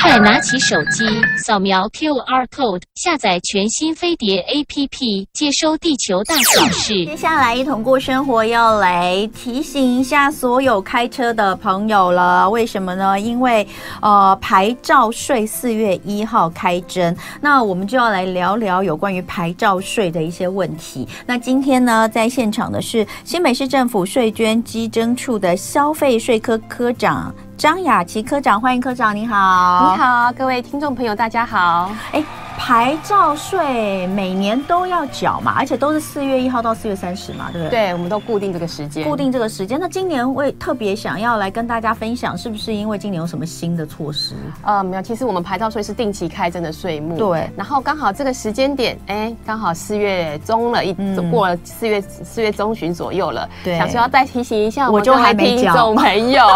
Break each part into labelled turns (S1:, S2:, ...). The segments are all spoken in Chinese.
S1: 快拿起手机，扫描 QR code，下载全新飞碟 APP，接收地球大小事。
S2: 接下来一同过生活，要来提醒一下所有开车的朋友了。为什么呢？因为呃，牌照税四月一号开征，那我们就要来聊聊有关于牌照税的一些问题。那今天呢，在现场的是新北市政府税捐稽征处的消费税科科长。张雅琪科长，欢迎科长，你好，
S3: 你好，各位听众朋友，大家好，
S2: 哎。牌照税每年都要缴嘛，而且都是四月一号到四月三十嘛，对不对？
S3: 对，我们都固定这个时间，
S2: 固定这个时间。那今年会特别想要来跟大家分享，是不是因为今年有什么新的措施？
S3: 呃，没有，其实我们牌照税是定期开征的税目，
S2: 对。
S3: 然后刚好这个时间点，哎，刚好四月中了，一、嗯、过了四月四月中旬左右了，
S2: 对。
S3: 想说要再提醒一下，
S2: 我就还
S3: 没众朋友，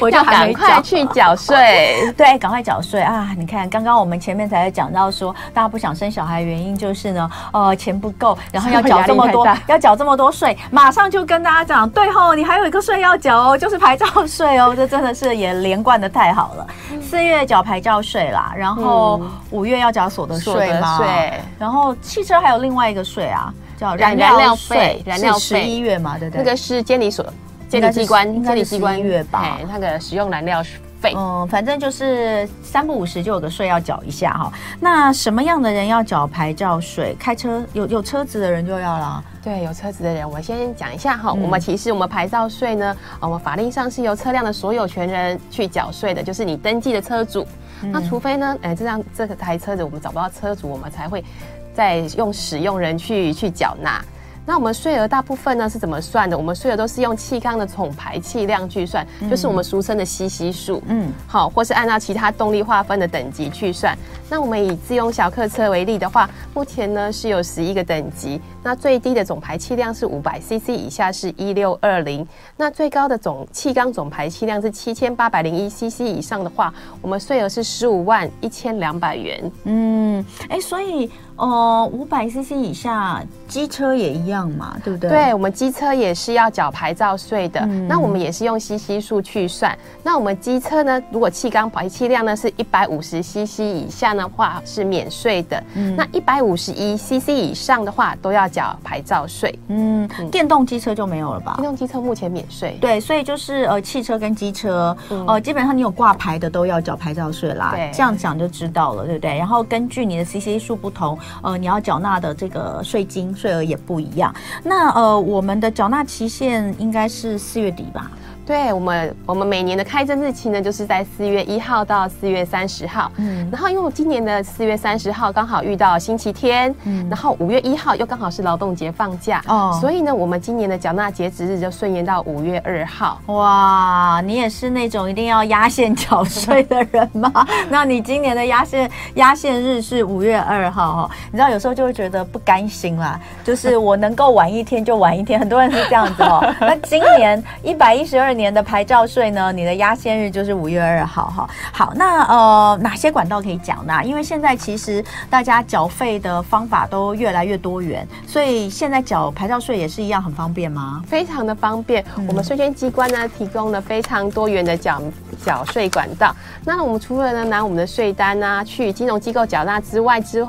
S3: 我就赶快去缴税，
S2: 对，赶快缴税啊！你看，刚刚我们前面才讲到说，大家不想生小孩，原因就是呢，呃，钱不够，然后要缴这么多，要缴这么多税，马上就跟大家讲，对吼，你还有一个税要缴哦，就是牌照税哦，这真的是也连贯的太好了。四、嗯、月缴牌照税啦，然后五月要缴所得税嘛，对、嗯，然后汽车还有另外一个税啊，叫燃料费，燃料费。十一月嘛，对不对？
S3: 那个是监理所，监理机关，监理机关
S2: 月吧，
S3: 那个使用燃料税。
S2: 嗯，反正就是三不五时就有个税要缴一下哈。那什么样的人要缴牌照税？开车有有车子的人就要了。
S3: 对，有车子的人，我先讲一下哈。嗯、我们其实我们牌照税呢，我们法令上是由车辆的所有权人去缴税的，就是你登记的车主。嗯、那除非呢，哎，这样这台车子我们找不到车主，我们才会再用使用人去去缴纳。那我们税额大部分呢是怎么算的？我们税额都是用气缸的总排气量去算，嗯、就是我们俗称的 CC 数，嗯，好，或是按照其他动力划分的等级去算。那我们以自用小客车为例的话，目前呢是有十一个等级，那最低的总排气量是五百 CC，以下是一六二零，那最高的总气缸总排气量是七千八百零一 CC 以上的话，我们税额是十五万一千两百元。
S2: 嗯，哎，所以。哦，五百 CC 以下，机车也一样嘛，对不对？
S3: 对，我们机车也是要缴牌照税的。嗯、那我们也是用 CC 数去算。那我们机车呢，如果气缸排气量呢是一百五十 CC 以下的话，是免税的。嗯、那一百五十一 CC 以上的话，都要缴牌照税。
S2: 嗯，嗯电动机车就没有了吧？
S3: 电动机车目前免税。
S2: 对，所以就是呃，汽车跟机车，嗯、呃，基本上你有挂牌的都要缴牌照税啦。对，这样讲就知道了，对不对？然后根据你的 CC 数不同。呃，你要缴纳的这个税金税额也不一样。那呃，我们的缴纳期限应该是四月底吧？
S3: 对我们，我们每年的开征日期呢，就是在四月一号到四月三十号。嗯，然后因为我今年的四月三十号刚好遇到星期天，嗯，然后五月一号又刚好是劳动节放假，哦，所以呢，我们今年的缴纳截止日就顺延到五月二号。
S2: 哇，你也是那种一定要压线缴税的人吗？那你今年的压线压线日是五月二号哦？你知道有时候就会觉得不甘心啦，就是我能够晚一天就晚一天，很多人是这样子哦。那今年一百一十二年的牌照税呢？你的压线日就是五月二号哈。好，那呃哪些管道可以缴纳？因为现在其实大家缴费的方法都越来越多元，所以现在缴牌照税也是一样很方便吗？
S3: 非常的方便。我们税捐机关呢提供了非常多元的缴缴税管道。那我们除了呢拿我们的税单啊去金融机构缴纳之外之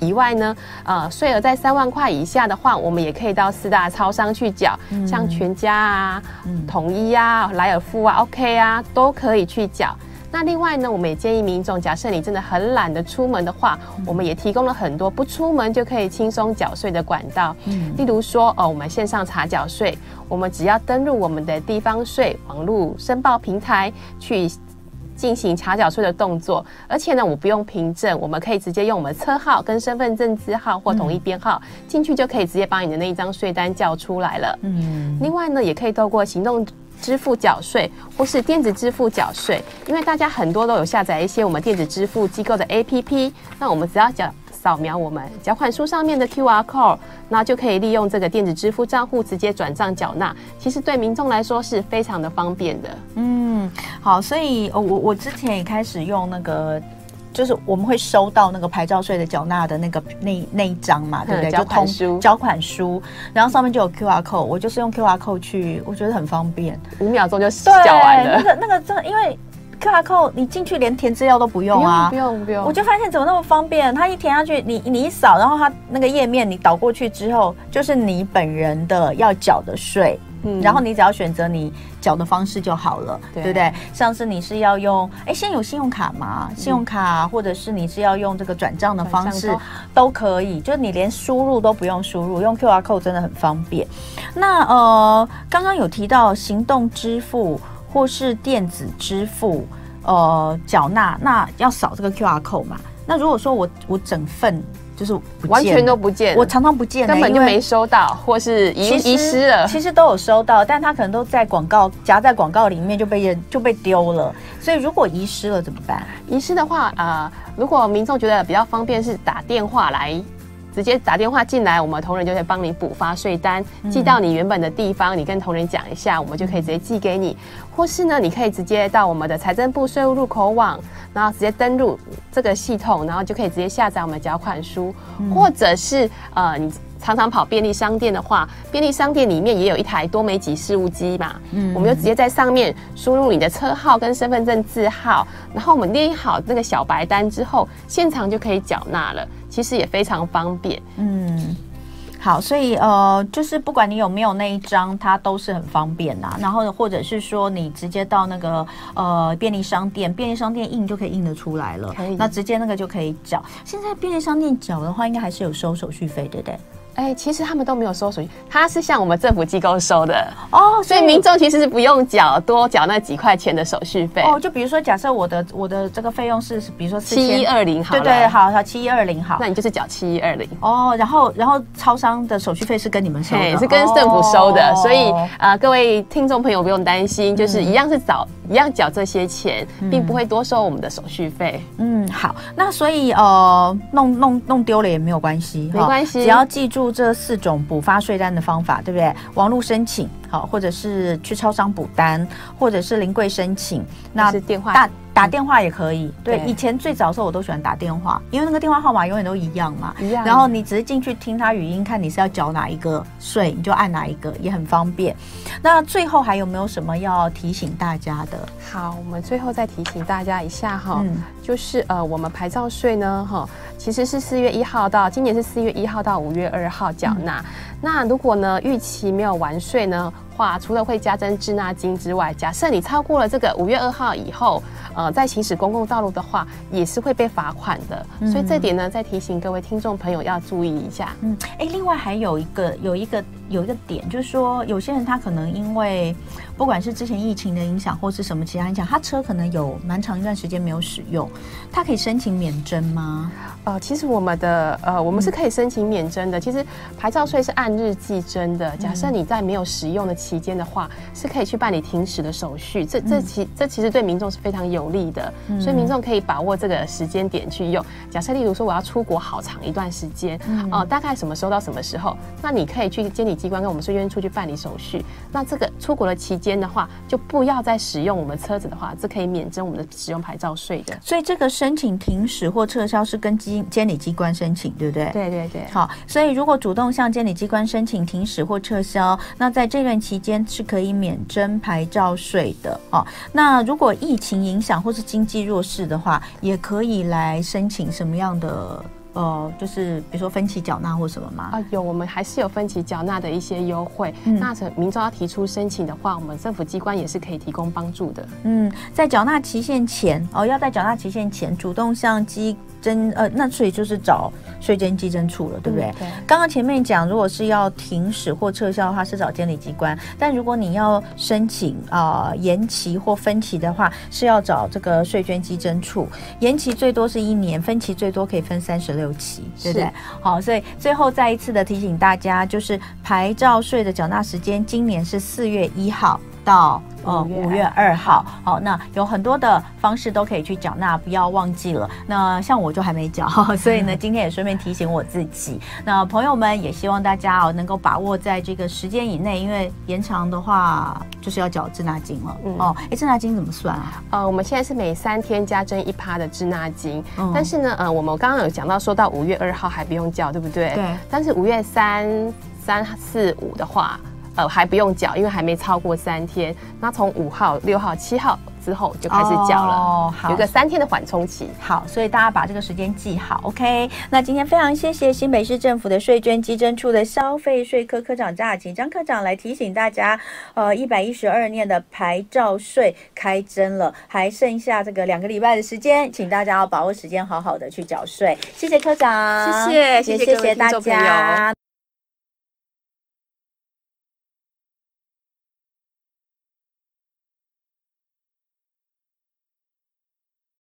S3: 以外呢，呃，税额在三万块以下的话，我们也可以到四大超商去缴，嗯、像全家啊、嗯、统一啊、莱尔富啊、OK 啊，都可以去缴。那另外呢，我们也建议民众，假设你真的很懒得出门的话，嗯、我们也提供了很多不出门就可以轻松缴税的管道。嗯，例如说，哦，我们线上查缴税，我们只要登录我们的地方税网络申报平台去。进行查缴税的动作，而且呢，我不用凭证，我们可以直接用我们车号跟身份证字号或统一编号进、嗯、去，就可以直接把你的那一张税单叫出来了。嗯，另外呢，也可以透过行动支付缴税或是电子支付缴税，因为大家很多都有下载一些我们电子支付机构的 APP，那我们只要缴。扫描我们缴款书上面的 QR code，那就可以利用这个电子支付账户直接转账缴纳。其实对民众来说是非常的方便的。
S2: 嗯，好，所以我我之前也开始用那个，就是我们会收到那个牌照税的缴纳的那个那那一张嘛，对不对？
S3: 缴款书，
S2: 缴款书，然后上面就有 QR code，我就是用 QR code 去，我觉得很方便，
S3: 五秒钟就缴完了。
S2: 那个那个真的因为。QR code，你进去连填资料都不用啊，
S3: 不用不用。
S2: 我就发现怎么那么方便，它一填下去，你你一扫，然后它那个页面你导过去之后，就是你本人的要缴的税。嗯，然后你只要选择你缴的方式就好了，对，对不对？像是你是要用，哎，先有信用卡吗？信用卡，或者是你是要用这个转账的方式都可以，就是你连输入都不用输入，用 QR code 真的很方便。那呃，刚刚有提到行动支付或是电子支付，呃，缴纳那要扫这个 QR code 嘛？那如果说我我整份。就是
S3: 完全都不见，
S2: 我常常不见，
S3: 根本就没收到，或是遗遗失了。
S2: 其实都有收到，但他可能都在广告夹在广告里面就被人就被丢了。所以如果遗失了怎么办？
S3: 遗失的话，呃，如果民众觉得比较方便，是打电话来。直接打电话进来，我们同仁就会帮你补发税单，寄到你原本的地方。你跟同仁讲一下，我们就可以直接寄给你。或是呢，你可以直接到我们的财政部税务入口网，然后直接登录这个系统，然后就可以直接下载我们的缴款书。或者是呃，你常常跑便利商店的话，便利商店里面也有一台多媒体事务机嘛，嗯，我们就直接在上面输入你的车号跟身份证字号，然后我们列好那个小白单之后，现场就可以缴纳了。其实也非常方便，
S2: 嗯，好，所以呃，就是不管你有没有那一张，它都是很方便呐。然后或者是说，你直接到那个呃便利商店，便利商店印就可以印得出来了，可以，那直接那个就可以缴。现在便利商店缴的话，应该还是有收手续费，对不对？
S3: 哎、欸，其实他们都没有收手续，他是向我们政府机构收的。哦，所以民众其实是不用缴多缴那几块钱的手续费。
S2: 哦。就比如说，假设我的我的这个费用是，比如说
S3: 七一二零，好，
S2: 对对，好好七一二零好，
S3: 那你就是缴七一二零。
S2: 哦。然后然后超商的手续费是跟你们收的，
S3: 是跟政府收的，哦、所以啊、呃，各位听众朋友不用担心，就是一样是找、嗯、一样缴这些钱，并不会多收我们的手续费。
S2: 嗯，好，那所以呃，弄弄弄丢了也没有关系，
S3: 没关系，
S2: 只要记住这四种。补发税单的方法，对不对？网络申请，好，或者是去超商补单，或者是临柜申请，
S3: 那是电话
S2: 打打电话也可以。对，以前最早的时候我都喜欢打电话，因为那个电话号码永远都一样嘛。一样。然后你只是进去听他语音，看你是要缴哪一个税，你就按哪一个，也很方便。那最后还有没有什么要提醒大家的？
S3: 好，我们最后再提醒大家一下哈，嗯、就是呃，我们牌照税呢，哈。其实是四月一号到今年是四月一号到五月二号缴纳。嗯、那如果呢逾期没有完税呢，话除了会加征滞纳金之外，假设你超过了这个五月二号以后，呃，在行驶公共道路的话，也是会被罚款的。嗯、所以这点呢，再提醒各位听众朋友要注意一下。
S2: 嗯，哎，另外还有一个有一个有一个点，就是说有些人他可能因为不管是之前疫情的影响，或是什么其他影响，他车可能有蛮长一段时间没有使用，他可以申请免征吗？
S3: 呃，其实我们的呃，我们是可以申请免征的。其实牌照税是按日计征的。假设你在没有使用的期间的话，是可以去办理停驶的手续。这这其这其实对民众是非常有利的，所以民众可以把握这个时间点去用。假设例如说我要出国好长一段时间，哦、呃，大概什么时候到什么时候，那你可以去监理机关跟我们税捐处去办理手续。那这个出国的期间的话，就不要再使用我们车子的话，这可以免征我们的使用牌照税的。
S2: 所以这个申请停驶或撤销是跟监监理机关申请，对不对？
S3: 对对对。
S2: 好，所以如果主动向监理机关申请停驶或撤销，那在这段期间是可以免征牌照税的哦。那如果疫情影响或是经济弱势的话，也可以来申请什么样的？呃，就是比如说分期缴纳或什么吗？
S3: 啊，有，我们还是有分期缴纳的一些优惠。嗯、那民众要提出申请的话，我们政府机关也是可以提供帮助的。
S2: 嗯，在缴纳期限前哦，要在缴纳期限前主动向机。征呃，那所以就是找税捐稽征处了，对不对？对。刚刚前面讲，如果是要停驶或撤销的话，是找监理机关；但如果你要申请啊、呃、延期或分期的话，是要找这个税捐稽征处。延期最多是一年，分期最多可以分三十六期，对不对？好，所以最后再一次的提醒大家，就是牌照税的缴纳时间，今年是四月一号到。呃，五月二号，好，那有很多的方式都可以去缴纳，不要忘记了。那像我就还没缴，所以呢，今天也顺便提醒我自己。那朋友们也希望大家哦能够把握在这个时间以内，因为延长的话就是要缴滞纳金了。嗯、哦，哎，滞纳金怎么算啊？
S3: 呃，我们现在是每三天加征一趴的滞纳金，嗯、但是呢，呃，我们刚刚有讲到说到五月二号还不用缴，对不对？
S2: 对。
S3: 但是五月三、三四五的话。呃，还不用缴，因为还没超过三天。那从五号、六号、七号之后就开始缴了，
S2: 哦、好
S3: 有个三天的缓冲期。
S2: 好，所以大家把这个时间记好，OK。那今天非常谢谢新北市政府的税捐基征处的消费税科科长张雅琴张科长来提醒大家，呃，一百一十二年的牌照税开征了，还剩下这个两个礼拜的时间，请大家要把握时间，好好的去缴税。谢谢科长，
S3: 谢谢，也谢，
S2: 谢谢大家。